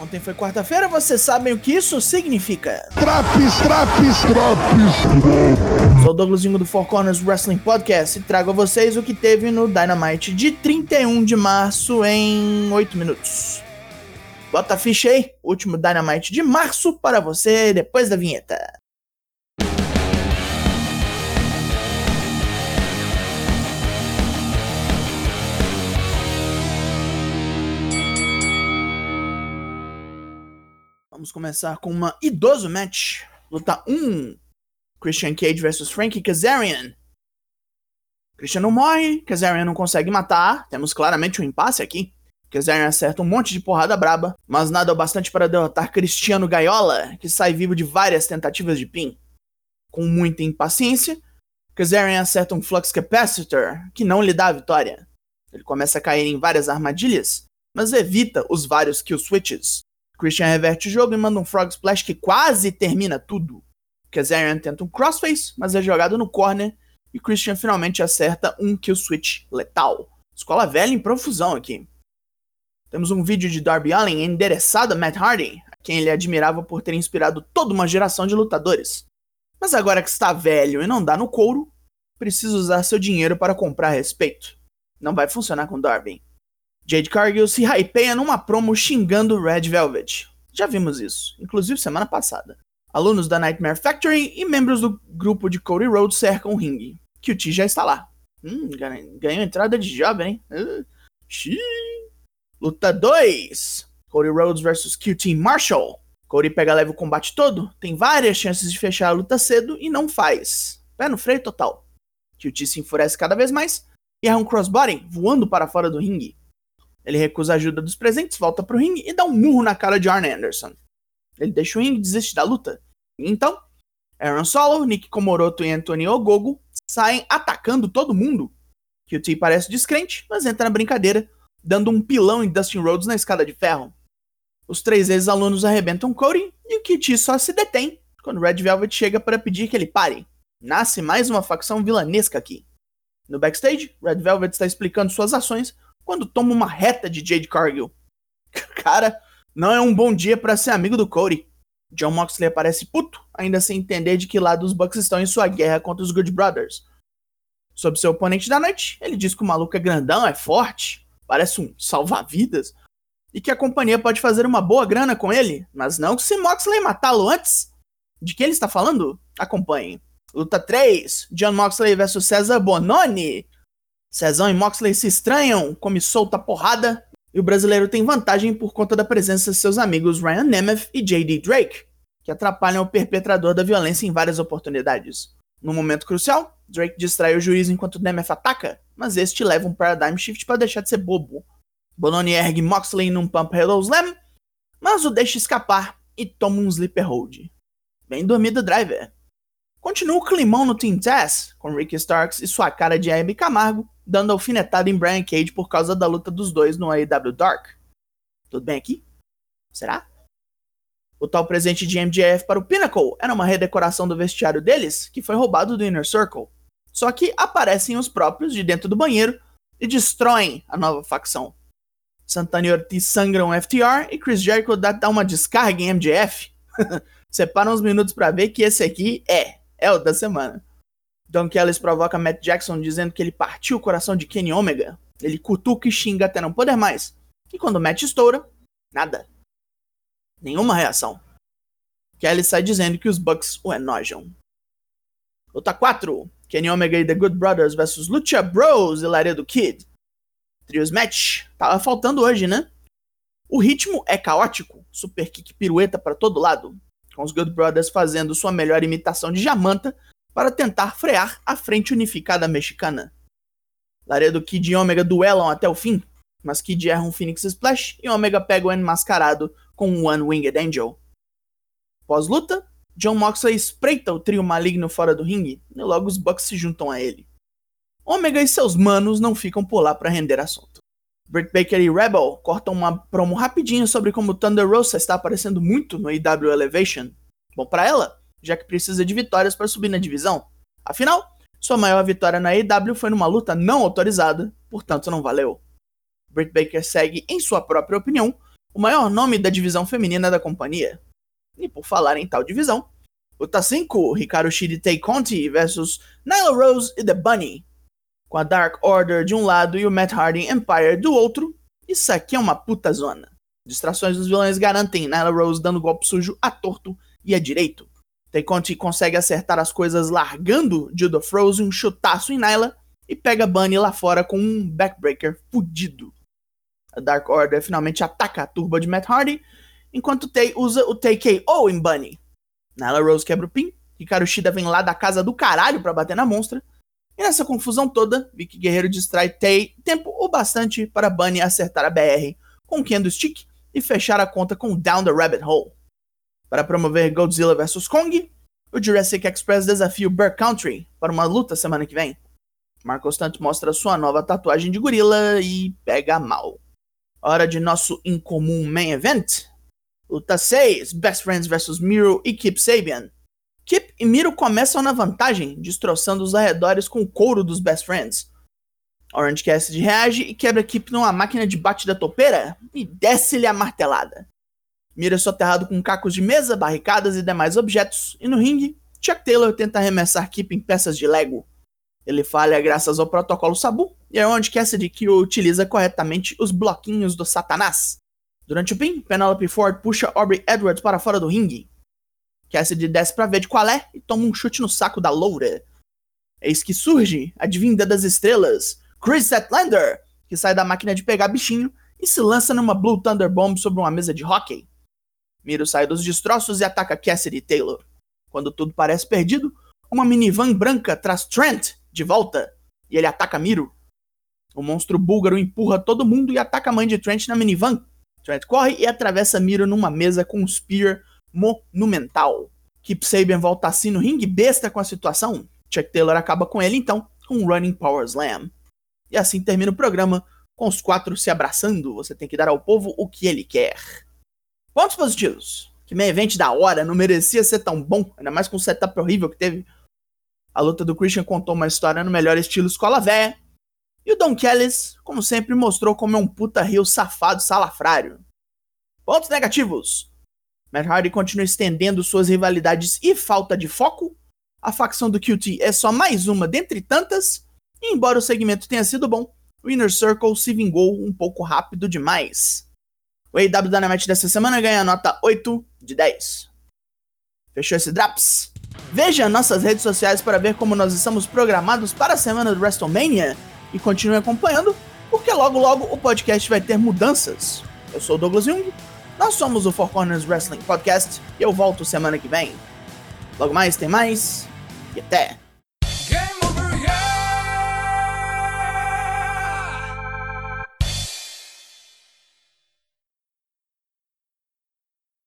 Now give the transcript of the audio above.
Ontem foi quarta-feira, vocês sabem o que isso significa. Traps, traps, traps. Sou o Douglasinho do Four Corners Wrestling Podcast e trago a vocês o que teve no Dynamite de 31 de março em 8 minutos. Bota a ficha aí, último Dynamite de março para você depois da vinheta. Vamos começar com uma idoso match. Luta 1. Christian Cage versus Frankie Kazarian. Christian não morre, Kazarian não consegue matar. Temos claramente um impasse aqui. Kazarian acerta um monte de porrada braba, mas nada o bastante para derrotar Cristiano Gaiola, que sai vivo de várias tentativas de pin. Com muita impaciência, Kazarian acerta um Flux Capacitor, que não lhe dá a vitória. Ele começa a cair em várias armadilhas, mas evita os vários kill switches. Christian reverte o jogo e manda um Frog Splash que quase termina tudo. Kazarian tenta um crossface, mas é jogado no corner e Christian finalmente acerta um kill switch letal. Escola velha em profusão aqui. Temos um vídeo de Darby Allin endereçado a Matt Hardy, a quem ele admirava por ter inspirado toda uma geração de lutadores. Mas agora que está velho e não dá no couro, precisa usar seu dinheiro para comprar respeito. Não vai funcionar com Darby. Jade Cargill se hypeia numa promo xingando Red Velvet. Já vimos isso, inclusive semana passada. Alunos da Nightmare Factory e membros do grupo de Cody Rhodes cercam o ringue. QT já está lá. Hum, ganhou entrada de jovem, hein? Uh, Luta 2. Cody Rhodes vs QT Marshall. Cody pega leve o combate todo, tem várias chances de fechar a luta cedo e não faz. Pé no freio total. QT se enfurece cada vez mais e erra um crossbody voando para fora do ringue. Ele recusa a ajuda dos presentes, volta pro ringue e dá um murro na cara de Arn Anderson. Ele deixa o ringue e desiste da luta. Então, Aaron Solo, Nick Komoroto e Anthony Ogogo saem atacando todo mundo. QT parece descrente, mas entra na brincadeira, dando um pilão em Dustin Rhodes na escada de ferro. Os três ex-alunos arrebentam Cody e o QT só se detém quando Red Velvet chega para pedir que ele pare. Nasce mais uma facção vilanesca aqui. No backstage, Red Velvet está explicando suas ações quando toma uma reta de Jade Cargill. Cara, não é um bom dia para ser amigo do Cody. John Moxley aparece puto, ainda sem entender de que lado os Bucks estão em sua guerra contra os Good Brothers. Sobre seu oponente da noite, ele diz que o maluco é grandão, é forte, parece um salva-vidas, e que a companhia pode fazer uma boa grana com ele, mas não se Moxley matá-lo antes. De que ele está falando? Acompanhe. Luta 3: John Moxley vs Cesar Bononi. Cezão e Moxley se estranham, come solta porrada, e o brasileiro tem vantagem por conta da presença de seus amigos Ryan Nemeth e JD Drake, que atrapalham o perpetrador da violência em várias oportunidades. No momento crucial, Drake distrai o juiz enquanto Nemeth ataca, mas este leva um Paradigm Shift para deixar de ser bobo. Bononi ergue Moxley num Pump Hello Slam, mas o deixa escapar e toma um Sleeper Hold. Bem dormido, Driver. Continua o climão no Team Taz, com Ricky Starks e sua cara de Abby Camargo dando alfinetada em Brian Cage por causa da luta dos dois no AEW Dark. Tudo bem aqui? Será? O tal presente de MJF para o Pinnacle era uma redecoração do vestiário deles, que foi roubado do Inner Circle. Só que aparecem os próprios de dentro do banheiro e destroem a nova facção. Santana e Ortiz sangram FTR e Chris Jericho dá, uma descarga em MJF. Separa uns minutos para ver que esse aqui é, é o da semana. Don Callis provoca Matt Jackson dizendo que ele partiu o coração de Kenny Omega. Ele cutuca e xinga até não poder mais. E quando Matt estoura, nada. Nenhuma reação. Kelly sai dizendo que os Bucks o enojam. Luta 4. Kenny Omega e The Good Brothers vs Lucha Bros e Laredo Kid. Trios match. Tava faltando hoje, né? O ritmo é caótico, super kick pirueta para todo lado, com os Good Brothers fazendo sua melhor imitação de Jamanta para tentar frear a frente unificada mexicana. Laredo Kid e Omega duelam até o fim, mas Kid erra um Phoenix Splash e Omega pega o enmascarado com um One Winged Angel. Pós-luta, John Moxley espreita o trio maligno fora do ringue e logo os Bucks se juntam a ele. Omega e seus manos não ficam por lá para render assunto. Britt Baker e Rebel cortam uma promo rapidinho sobre como Thunder Rosa está aparecendo muito no EW Elevation. Bom para ela, já que precisa de vitórias para subir na divisão. Afinal, sua maior vitória na AEW foi numa luta não autorizada, portanto não valeu. Britt Baker segue, em sua própria opinião, o maior nome da divisão feminina da companhia. E por falar em tal divisão, Luta 5, Hikaru Shida Tay Conti versus Nyla Rose e The Bunny. Com a Dark Order de um lado e o Matt Hardy Empire do outro, isso aqui é uma puta zona. Distrações dos vilões garantem Nyla Rose dando golpe sujo a torto e a direito. Conti consegue acertar as coisas largando Judo Frozen um chutaço em Nyla e pega Bunny lá fora com um backbreaker fudido. A Dark Order finalmente ataca a turba de Matt Hardy, enquanto Tay usa o TKO em Bunny. Nyla Rose quebra o pin, Hikaru Shida vem lá da casa do caralho pra bater na monstra, e nessa confusão toda, Vicky Guerreiro distrai Tay tempo o bastante para Bunny acertar a BR com o Kendo Stick e fechar a conta com Down the Rabbit Hole. Para promover Godzilla vs Kong, o Jurassic Express desafia o Bear Country para uma luta semana que vem. Marco Stunt mostra sua nova tatuagem de gorila e pega mal. Hora de nosso incomum main event, Luta 6, Best Friends vs Miro e Kip Sabian. Kip e Miro começam na vantagem, destroçando os arredores com o couro dos Best Friends. Orange Cassidy reage e quebra Kip numa máquina de bate da topeira e desce-lhe a martelada. Miro é soterrado com cacos de mesa, barricadas e demais objetos, e no ringue, Chuck Taylor tenta arremessar Kip em peças de Lego. Ele falha graças ao protocolo Sabu, e é onde Cassidy que utiliza corretamente os bloquinhos do Satanás. Durante o pin, Penelope Ford puxa Aubrey Edwards para fora do ringue. Cassidy desce pra ver de qual é e toma um chute no saco da loura. Eis que surge a divinda das estrelas, Chris Zetlander, que sai da máquina de pegar bichinho e se lança numa Blue Thunder Bomb sobre uma mesa de hockey. Miro sai dos destroços e ataca Cassidy Taylor. Quando tudo parece perdido, uma minivan branca traz Trent de volta e ele ataca Miro. O monstro búlgaro empurra todo mundo e ataca a mãe de Trent na minivan, Trent corre e atravessa Miro numa mesa com um spear monumental. Kip Sabian volta assim no ringue besta com a situação. Chuck Taylor acaba com ele então, com um Running Power Slam. E assim termina o programa, com os quatro se abraçando. Você tem que dar ao povo o que ele quer. Pontos positivos. Que meio evento da hora, não merecia ser tão bom, ainda mais com o setup horrível que teve. A luta do Christian contou uma história no melhor estilo escola véia, e o Don Kellis, como sempre, mostrou como é um puta rio safado salafrário. Pontos negativos. Matt Hardy continua estendendo suas rivalidades e falta de foco. A facção do QT é só mais uma dentre tantas. E embora o segmento tenha sido bom, o Inner Circle se vingou um pouco rápido demais. O AW Dynamite dessa semana ganha nota 8 de 10. Fechou esse Draps? Veja nossas redes sociais para ver como nós estamos programados para a semana do WrestleMania e continue acompanhando, porque logo logo o podcast vai ter mudanças. Eu sou o Douglas Jung, nós somos o Four Corners Wrestling Podcast e eu volto semana que vem. Logo mais tem mais e até!